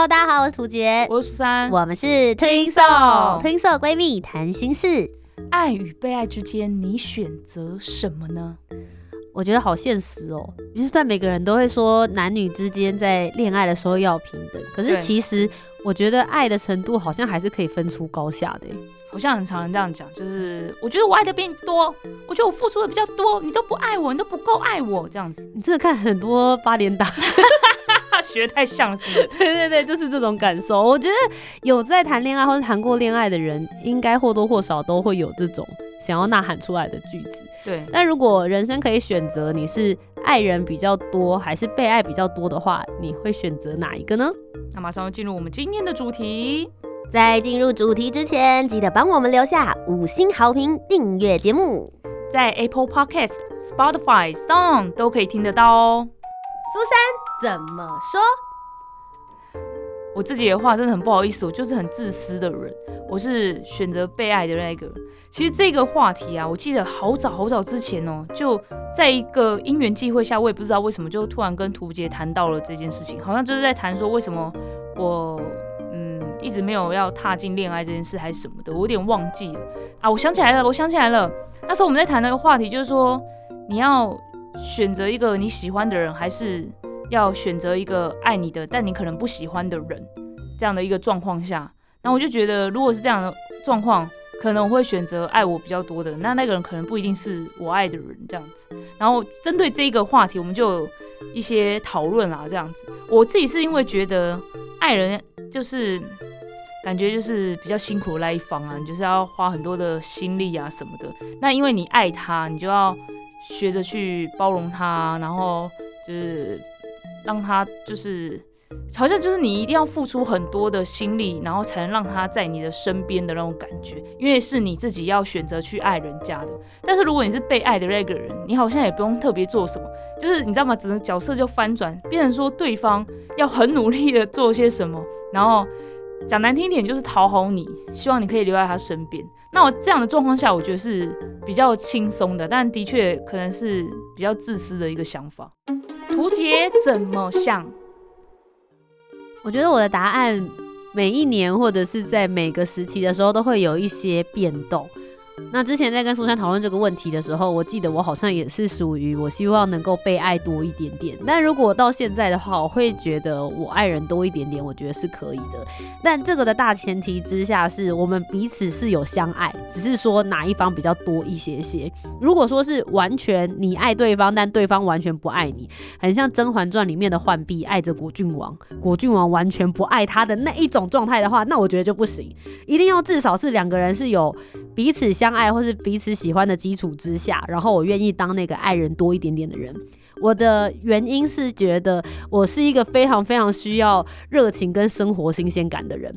Hello，大家好，我是涂杰，我是苏珊，我们是推送推送闺蜜谈心事。爱与被爱之间，你选择什么呢？我觉得好现实哦。就算每个人都会说男女之间在恋爱的时候要平等，可是其实我觉得爱的程度好像还是可以分出高下的。好像很常人这样讲，就是我觉得我爱的比你多，我觉得我付出的比较多，你都不爱我，你都不够爱我，这样子。你真的看很多八连 打。学太像是，对 对对，就是这种感受。我觉得有在谈恋爱或者谈过恋爱的人，应该或多或少都会有这种想要呐喊出来的句子。对，那如果人生可以选择，你是爱人比较多还是被爱比较多的话，你会选择哪一个呢？那马上要进入我们今天的主题。在进入主题之前，记得帮我们留下五星好评，订阅节目，在 Apple Podcast、Spotify、Song 都可以听得到哦。苏珊怎么说？我自己的话真的很不好意思，我就是很自私的人，我是选择被爱的那个。其实这个话题啊，我记得好早好早之前哦，就在一个因缘际会下，我也不知道为什么，就突然跟图杰谈到了这件事情，好像就是在谈说为什么我嗯一直没有要踏进恋爱这件事，还是什么的，我有点忘记了啊。我想起来了，我想起来了，那时候我们在谈那个话题，就是说你要。选择一个你喜欢的人，还是要选择一个爱你的，但你可能不喜欢的人，这样的一个状况下，那我就觉得，如果是这样的状况，可能我会选择爱我比较多的，那那个人可能不一定是我爱的人，这样子。然后针对这一个话题，我们就有一些讨论啊，这样子。我自己是因为觉得爱人就是感觉就是比较辛苦的那一方啊，你就是要花很多的心力啊什么的。那因为你爱他，你就要。学着去包容他，然后就是让他就是好像就是你一定要付出很多的心力，然后才能让他在你的身边的那种感觉，因为是你自己要选择去爱人家的。但是如果你是被爱的那个人，你好像也不用特别做什么，就是你知道吗？整个角色就翻转，变成说对方要很努力的做些什么，然后讲难听一点就是讨好你，希望你可以留在他身边。那我这样的状况下，我觉得是比较轻松的，但的确可能是比较自私的一个想法。图杰怎么想？我觉得我的答案每一年或者是在每个时期的时候都会有一些变动。那之前在跟苏珊讨论这个问题的时候，我记得我好像也是属于我希望能够被爱多一点点。但如果到现在的话，我会觉得我爱人多一点点，我觉得是可以的。但这个的大前提之下是我们彼此是有相爱，只是说哪一方比较多一些些。如果说是完全你爱对方，但对方完全不爱你，很像《甄嬛传》里面的浣碧爱着果郡王，果郡王完全不爱他的那一种状态的话，那我觉得就不行。一定要至少是两个人是有彼此相。爱或是彼此喜欢的基础之下，然后我愿意当那个爱人多一点点的人。我的原因是觉得我是一个非常非常需要热情跟生活新鲜感的人。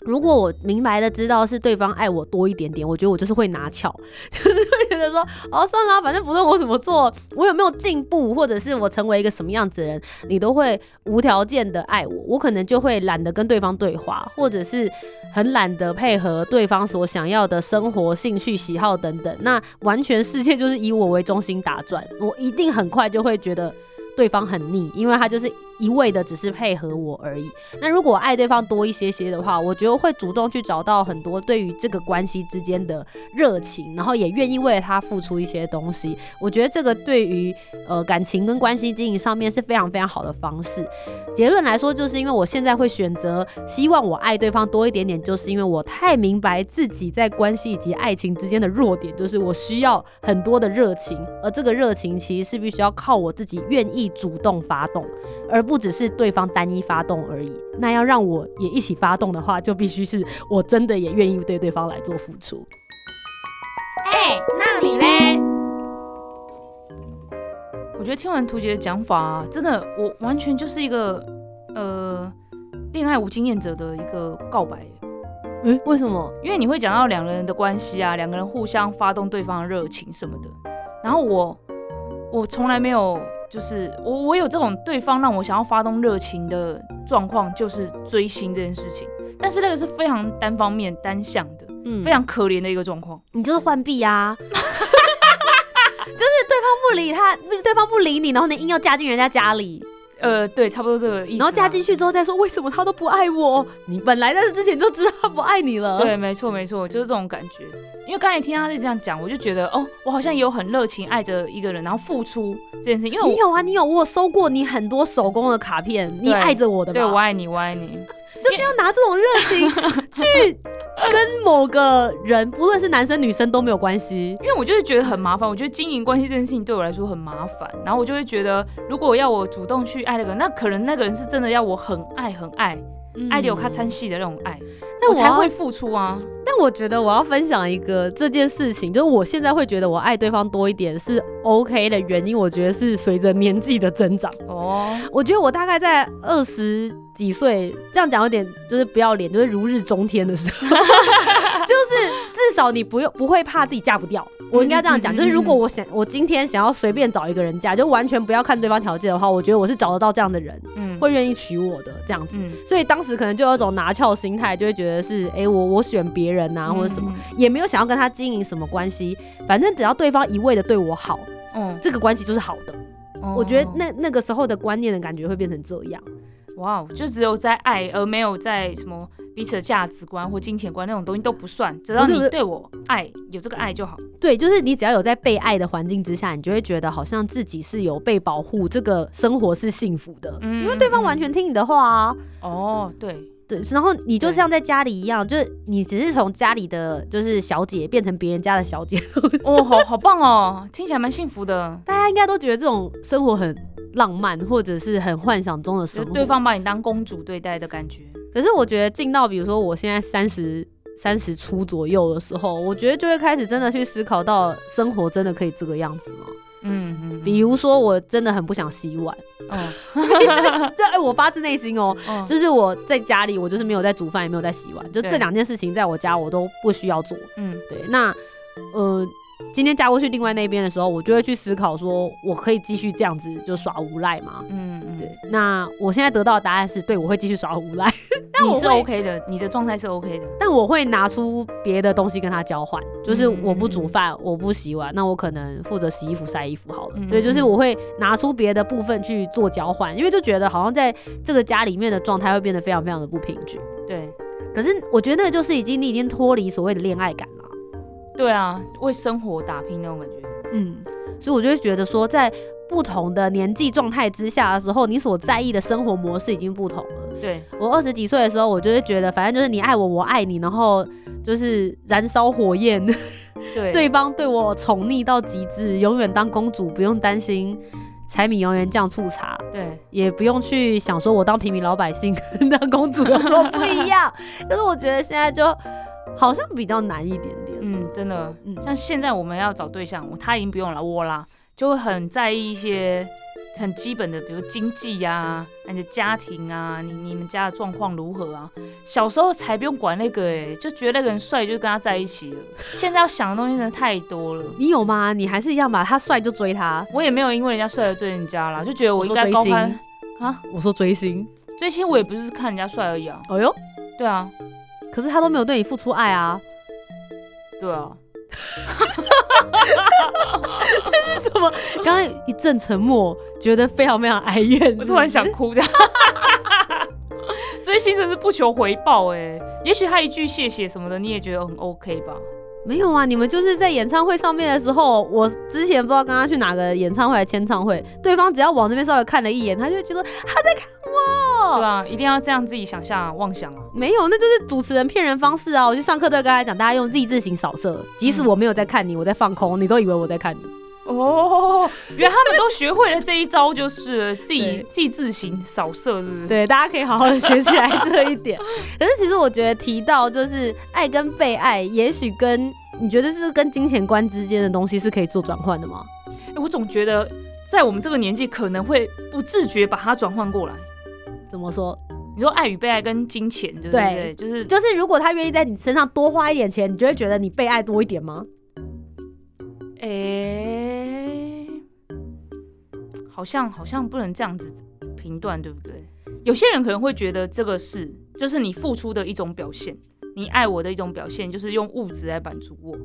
如果我明白的知道是对方爱我多一点点，我觉得我就是会拿翘，觉得说，哦，算了，反正不论我怎么做，我有没有进步，或者是我成为一个什么样子的人，你都会无条件的爱我，我可能就会懒得跟对方对话，或者是很懒得配合对方所想要的生活、兴趣、喜好等等，那完全世界就是以我为中心打转，我一定很快就会觉得对方很腻，因为他就是。一味的只是配合我而已。那如果爱对方多一些些的话，我觉得会主动去找到很多对于这个关系之间的热情，然后也愿意为了他付出一些东西。我觉得这个对于呃感情跟关系经营上面是非常非常好的方式。结论来说，就是因为我现在会选择希望我爱对方多一点点，就是因为我太明白自己在关系以及爱情之间的弱点，就是我需要很多的热情，而这个热情其实是必须要靠我自己愿意主动发动，而。不只是对方单一发动而已，那要让我也一起发动的话，就必须是我真的也愿意对对方来做付出。哎，那你嘞？我觉得听完图杰的讲法，真的，我完全就是一个呃恋爱无经验者的一个告白。诶、为什么？因为你会讲到两个人的关系啊，两个人互相发动对方的热情什么的。然后我我从来没有，就是我我有这种对方让我想要发动热情的状况，就是追星这件事情。但是那个是非常单方面、单向的，嗯非常可怜的一个状况。你就是换币啊。就是对方不理他，对方不理你，然后你硬要嫁进人家家里，呃，对，差不多这个意思啊。然后加进去之后再说为什么他都不爱我？你本来在这之前就知道他不爱你了。对，没错没错，就是这种感觉。因为刚才听他在这样讲，我就觉得哦，我好像也有很热情爱着一个人，然后付出这件事情。因为我你有啊，你有，我有收过你很多手工的卡片，你爱着我的吧？对我爱你，我爱你。就是要拿这种热情 去 跟某个人，不论是男生女生都没有关系。因为我就是觉得很麻烦，我觉得经营关系这件事情对我来说很麻烦，然后我就会觉得，如果要我主动去爱那个人，那可能那个人是真的要我很爱很爱，爱的有他参戏的那种爱，那我我才会付出啊。但我觉得我要分享一个这件事情，就是我现在会觉得我爱对方多一点是 OK 的原因，我觉得是随着年纪的增长。哦，我觉得我大概在二十几岁，这样讲有点就是不要脸，就是如日中天的时候，就是至少你不用不会怕自己嫁不掉。我应该这样讲，就是如果我想我今天想要随便找一个人嫁，就完全不要看对方条件的话，我觉得我是找得到这样的人，嗯，会愿意娶我的这样子。嗯，所以当时可能就有一种拿翘心态，就会觉得是，哎、我我选别人啊，或者什么，也没有想要跟他经营什么关系，反正只要对方一味的对我好，嗯，这个关系就是好的。嗯，我觉得那那个时候的观念的感觉会变成这样。哇，哦，就只有在爱，而没有在什么彼此的价值观或金钱观那种东西都不算，只要你对我爱有这个爱就好。对，就是你只要有在被爱的环境之下，你就会觉得好像自己是有被保护，这个生活是幸福的，嗯因为对方完全听你的话啊。哦，对，对，然后你就像在家里一样，就是你只是从家里的就是小姐变成别人家的小姐，哦，好好棒哦，听起来蛮幸福的。大家应该都觉得这种生活很浪漫，或者是很幻想中的生活。对方把你当公主对待的感觉。可是我觉得进到比如说我现在三十三十出左右的时候，我觉得就会开始真的去思考到生活真的可以这个样子吗？嗯嗯，比如说我真的很不想洗碗，哦，这哎、我发自内心哦、嗯就是我在家里我就是没有在煮饭，也没有在洗碗，就这两件事情在我家我都不需要做。嗯对，那呃。今天嫁过去另外那边的时候，我就会去思考说，我可以继续这样子就耍无赖吗？嗯嗯，对，那我现在得到的答案是对，我会继续耍无赖。但我你是 OK 的，你的状态是 OK 的。但我会拿出别的东西跟他交换，就是嗯我不煮饭，我不洗碗，那我可能负责洗衣服、晒衣服好了。嗯对，就是嗯我会拿出别的部分去做交换，因为就觉得好像在这个家里面的状态会变得非常非常的不平均。对可是我觉得那个就是已经你已经脱离所谓的恋爱感了，对啊，为生活打拼那种感觉。嗯，所以我就会觉得说，在不同的年纪状态之下的时候，你所在意的生活模式已经不同了。对，我二十几岁的时候，我就会觉得，反正就是你爱我，我爱你，然后就是燃烧火焰。对对方对我宠溺到极致，永远当公主，不用担心柴米油盐酱醋茶，对，也不用去想说我当平民老百姓跟 当公主有多不一样。但是我觉得现在就好像比较难一点点。嗯，真的，嗯像现在我们要找对象，他已经不用了，我啦，就会很在意一些很基本的，比如经济啊，你的家庭啊，你你们家的状况如何啊？小时候才不用管那个、欸，就觉得那个人帅就跟他在一起了。现在要想的东西真的太多了。你有吗？你还是一样吧？他帅就追他。我也没有因为人家帅而追人家啦，就觉得我应该高攀啊。我说追星。追星我也不是看人家帅而已啊。哎呦，对啊，可是他都没有对你付出爱啊！对啊，怎么刚刚一阵沉默，觉得非常非常哀怨。我突然想哭这样。追星真是不求回报哎、也许他一句谢谢什么的，你也觉得很 OK 吧？没有啊，你们就是在演唱会上面的时候，我之前不知道跟他去哪个演唱会签唱会，对方只要往那边稍微看了一眼，他就会觉得他在看我。对啊，一定要这样自己想象、妄想啊。没有，那就是主持人骗人方式啊！我去上课都会跟他讲，大家用 Z 字形扫射，即使我没有在看你，我在放空，你都以为我在看你。哦，原来他们都学会了这一招，就是了自己 对自己自行扫射，是不是？对，大家可以好好的学起来这一点。可是其实我觉得提到就是爱跟被爱，也许跟你觉得是跟金钱观之间的东西是可以做转换的吗？欸我总觉得在我们这个年纪，可能会不自觉把它转换过来。怎么说？你说爱与被爱跟金钱，对不对对？就是就是如果他愿意在你身上多花一点钱，你就会觉得你被爱多一点吗？诶、好像好像不能这样子评断，对不对？有些人可能会觉得这个是，就是你付出的一种表现，你爱我的一种表现，就是用物质来满足我。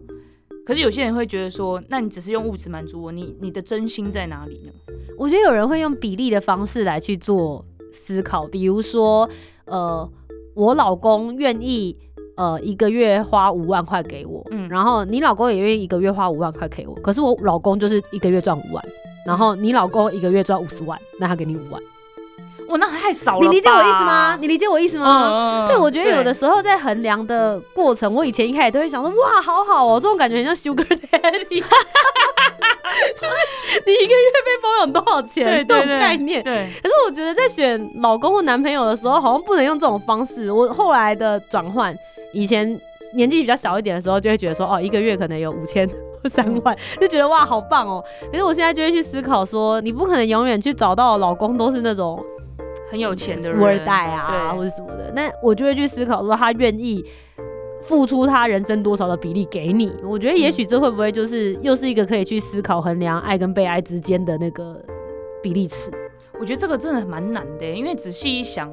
可是有些人会觉得说，那你只是用物质满足我，你你的真心在哪里呢？我觉得有人会用比例的方式来去做思考，比如说，呃，我老公愿意呃一个月花五万块给我，嗯。然后你老公也愿意一个月花五万块给我，可是我老公就是一个月赚五万，然后你老公一个月赚五十万，那他给你五万，哇，那太少了，你理解我意思吗？？你理解我意思吗？嗯对，我觉得有的时候在衡量的过程，我以前一开始都会想说，哇，好好哦，这种感觉很像 Sugar Daddy，就是 你一个月被包养多少钱对这种概念。对，可是我觉得在选老公或男朋友的时候，好像不能用这种方式。我后来的转换，以前年纪比较小一点的时候，就会觉得说，哦，一个月可能有五千。或三万 就觉得哇好棒哦，可是我现在就会去思考说，你不可能永远去找到老公都是那种很有钱的人，富二代啊，对或者什么的。那我就会去思考说，他愿意付出他人生多少的比例给你。我觉得也许这会不会就是又是一个可以去思考衡量爱跟被爱之间的那个比例尺。我觉得这个真的蛮难的，因为仔细一想，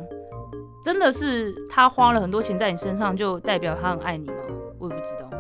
真的是他花了很多钱在你身上，就代表他很爱你吗？我也不知道。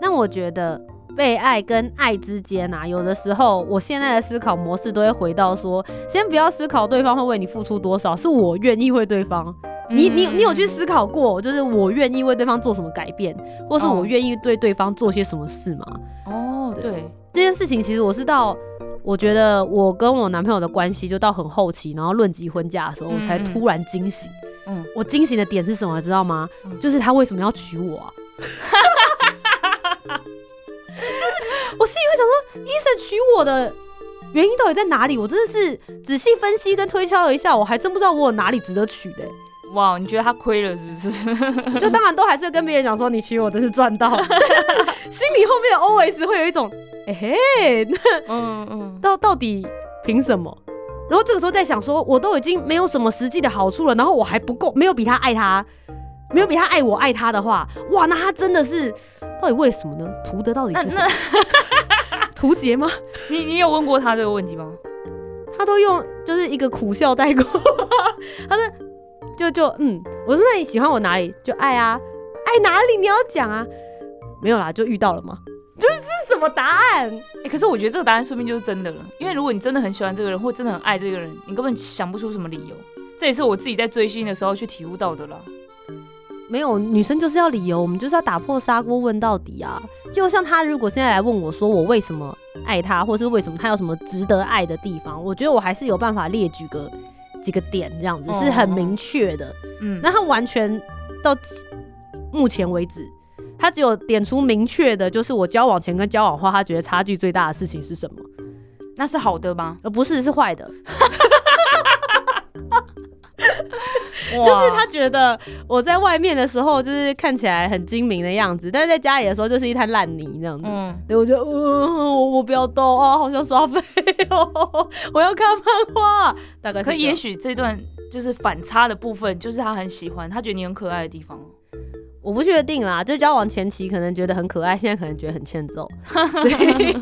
那我觉得。被爱跟爱之间啊，有的时候我现在的思考模式都会回到说，先不要思考对方会为你付出多少，是我愿意为对方。你你你有去思考过，就是我愿意为对方做什么改变，或是我哦愿意对对方做些什么事吗？哦，对，这件事情其实我是到，我觉得我跟我男朋友的关系就到很后期，然后论及婚嫁的时候，我才突然惊醒。嗯，我惊醒的点是什么，知道吗？嗯就是他为什么要娶我啊？就是我心里会想说，医生娶我的原因到底在哪里？我真的是仔细分析跟推敲了一下，我还真不知道我有哪里值得娶的欸、哇，你觉得他亏了是不是？就当然都还是会跟别人讲说你娶我真是赚到，心里后面 always 会有一种，哎、嘿，那嗯嗯，到到底凭什么？然后这个时候在想说，我都已经没有什么实际的好处了，然后我还不够，没有比他爱他，没有比他爱我爱他的话，哇，那他真的是到底为什么呢？图的到底是什么？图杰吗？你你有问过他这个问题吗？他都用就是一个苦笑带过，他说就就嗯，我说那你喜欢我哪里？就爱啊，爱哪里？你要讲啊，没有啦，就遇到了吗？这是什么答案？哎、可是我觉得这个答案说明就是真的了，因为如果你真的很喜欢这个人，或真的很爱这个人，你根本想不出什么理由。这也是我自己在追星的时候去体悟到的啦。没有，女生就是要理由，我们就是要打破砂锅问到底啊！就像他如果现在来问我说我为什么爱他，或是为什么他有什么值得爱的地方，我觉得我还是有办法列举个几个点，这样子是很明确的。嗯，那他完全到目前为止，他只有点出明确的，就是我交往前跟交往后，他觉得差距最大的事情是什么，那是好的吗？而不是是坏的。就就是他觉得我在外面的时候，就是看起来很精明的样子，但是在家里的时候就是一滩烂泥这样子。嗯，对，我就呃，我我不要动啊，好想刷飞哦，我要看漫画。大概可也许这段就是反差的部分，就是他很喜欢，他觉得你很可爱的地方。我不确定啦，就交往前期可能觉得很可爱，现在可能觉得很欠揍，所以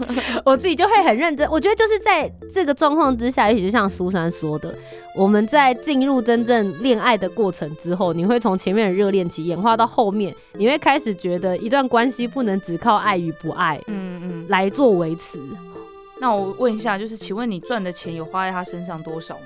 我自己就会很认真。我觉得就是在这个状况之下，也许就像苏珊说的，我们在进入真正恋爱的过程之后，你会从前面的热恋期演化到后面，你会开始觉得一段关系不能只靠爱与不爱嗯嗯。来做维持。那我问一下，就是请问你赚的钱有花在他身上多少吗？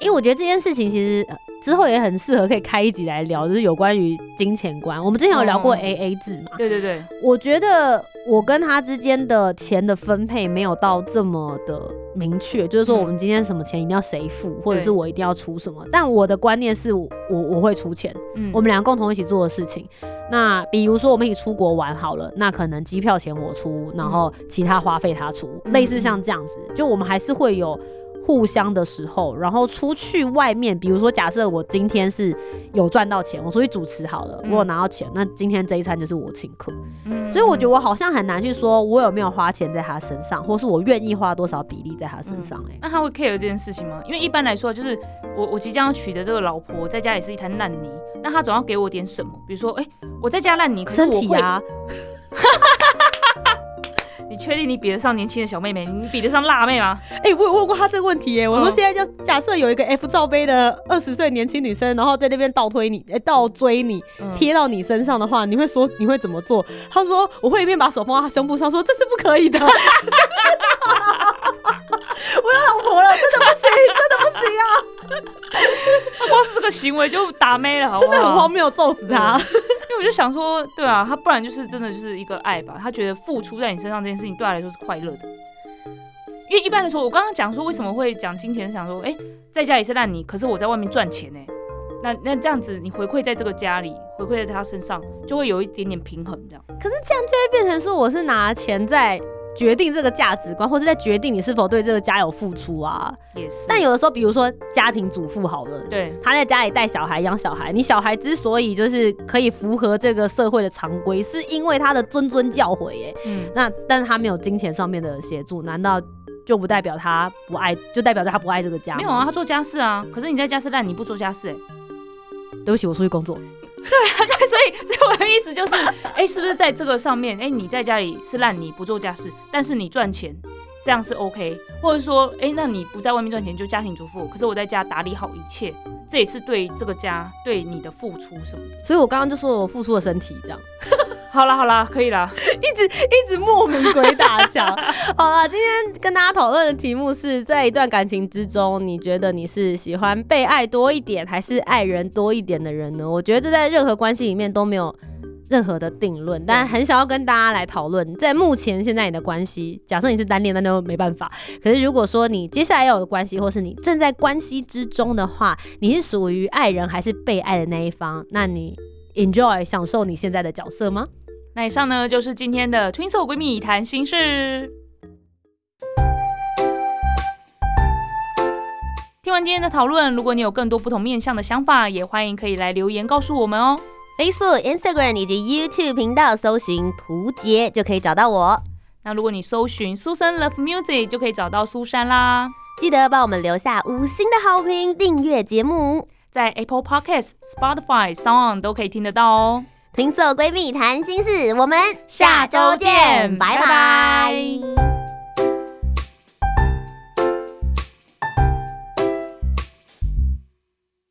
因为我觉得这件事情其实、呃之后也很适合可以开一集来聊，就是有关于金钱观。我们之前有聊过哦 A A 制嘛，对对对，我觉得我跟他之间的钱的分配没有到这么的明确，就是说嗯。我们今天什么钱一定要谁付，或者是我一定要出什么。但我的观念是我我我会出钱，嗯。我们两个共同一起做的事情。那比如说我们一起出国玩好了，那可能机票钱我出，然后其他花费他出，嗯类似像这样子，就我们还是会有互相的时候，然后出去外面，比如说假设我今天是有赚到钱，我出去主持好了，嗯我有拿到钱，那今天这一餐就是我请客。嗯所以我觉得我好像很难去说我有没有花钱在他身上，或是我愿意花多少比例在他身上、欸。哎、那他会 care 这件事情吗？因为一般来说，就是我我即将要娶的这个老婆，在家也是一滩烂泥，那他总要给我点什么，比如说，哎、我在家烂泥，可是身我会，体啊，你确定你比得上年轻的小妹妹？你比得上辣妹吗？哎、我有问过她这个问题耶、我说嗯现在就假设有一个 F 罩杯的二十岁年轻女生，然后在那边倒推你，哎、倒追你，嗯贴到你身上的话，你会说你会怎么做？她说我会一边把手放在她胸部上，说这是不可以的。我有老婆了，真的不行，真的不行啊！光是这个行为就打妹了，好不真好？的很荒谬，揍死他！因为我就想说，对啊，他不然就是真的就是一个爱吧，他觉得付出在你身上这件事情对他来说是快乐的。因为一般来说，我刚刚讲说为什么会讲金钱，想说，哎、在家里是烂泥，可是我在外面赚钱呢、那那这样子，你回馈在这个家里，回馈在他身上，就会有一点点平衡，这样。可是这样就会变成说，我是拿钱在决定这个价值观，或是在决定你是否对这个家有付出啊。也是，但有的时候，比如说家庭主妇好了，对，他在家里带小孩、养小孩，你小孩之所以就是可以符合这个社会的常规，是因为他的谆谆教诲耶。嗯，那但是他没有金钱上面的协助，难道就不代表他不爱，就代表着他不爱这个家？没有啊，他做家事啊，可是你在家是烂，你不做家事、哎，对不起，我出去工作。对啊，对，所以，所以我的意思就是，哎、是不是在这个上面，哎、你在家里是烂泥不做家事，但是你赚钱，这样是 OK，或者说，哎、那你不在外面赚钱就家庭主妇，可是我在家打理好一切，这也是对这个家对你的付出什么的。所以我刚刚就说我付出了身体，这样好啦好啦，可以啦，一直一直莫名鬼打墙。好了，今天跟大家讨论的题目是在一段感情之中，你觉得你是喜欢被爱多一点，还是爱人多一点的人呢？我觉得这在任何关系里面都没有。任何的定论，但很想要跟大家来讨论，在目前现在你的关系，假设你是单恋，那就没办法。可是如果说你接下来要有关系，或是你正在关系之中的话，你是属于爱人还是被爱的那一方？那你 enjoy 享受你现在的角色吗？那以上呢就是今天的 Twin Soul 闺蜜谈心事。听完今天的讨论，如果你有更多不同面向的想法，也欢迎可以来留言告诉我们哦。Facebook、Instagram 以及 YouTube 频道搜寻“图杰”就可以找到我。那如果你搜寻苏珊 Love Music，就可以找到苏珊啦。记得帮我们留下五星的好评，订阅节目。在 Apple Podcast、Spotify、Sound 都可以听得到哦。听色闺蜜谈心事，我们下周见拜拜。拜拜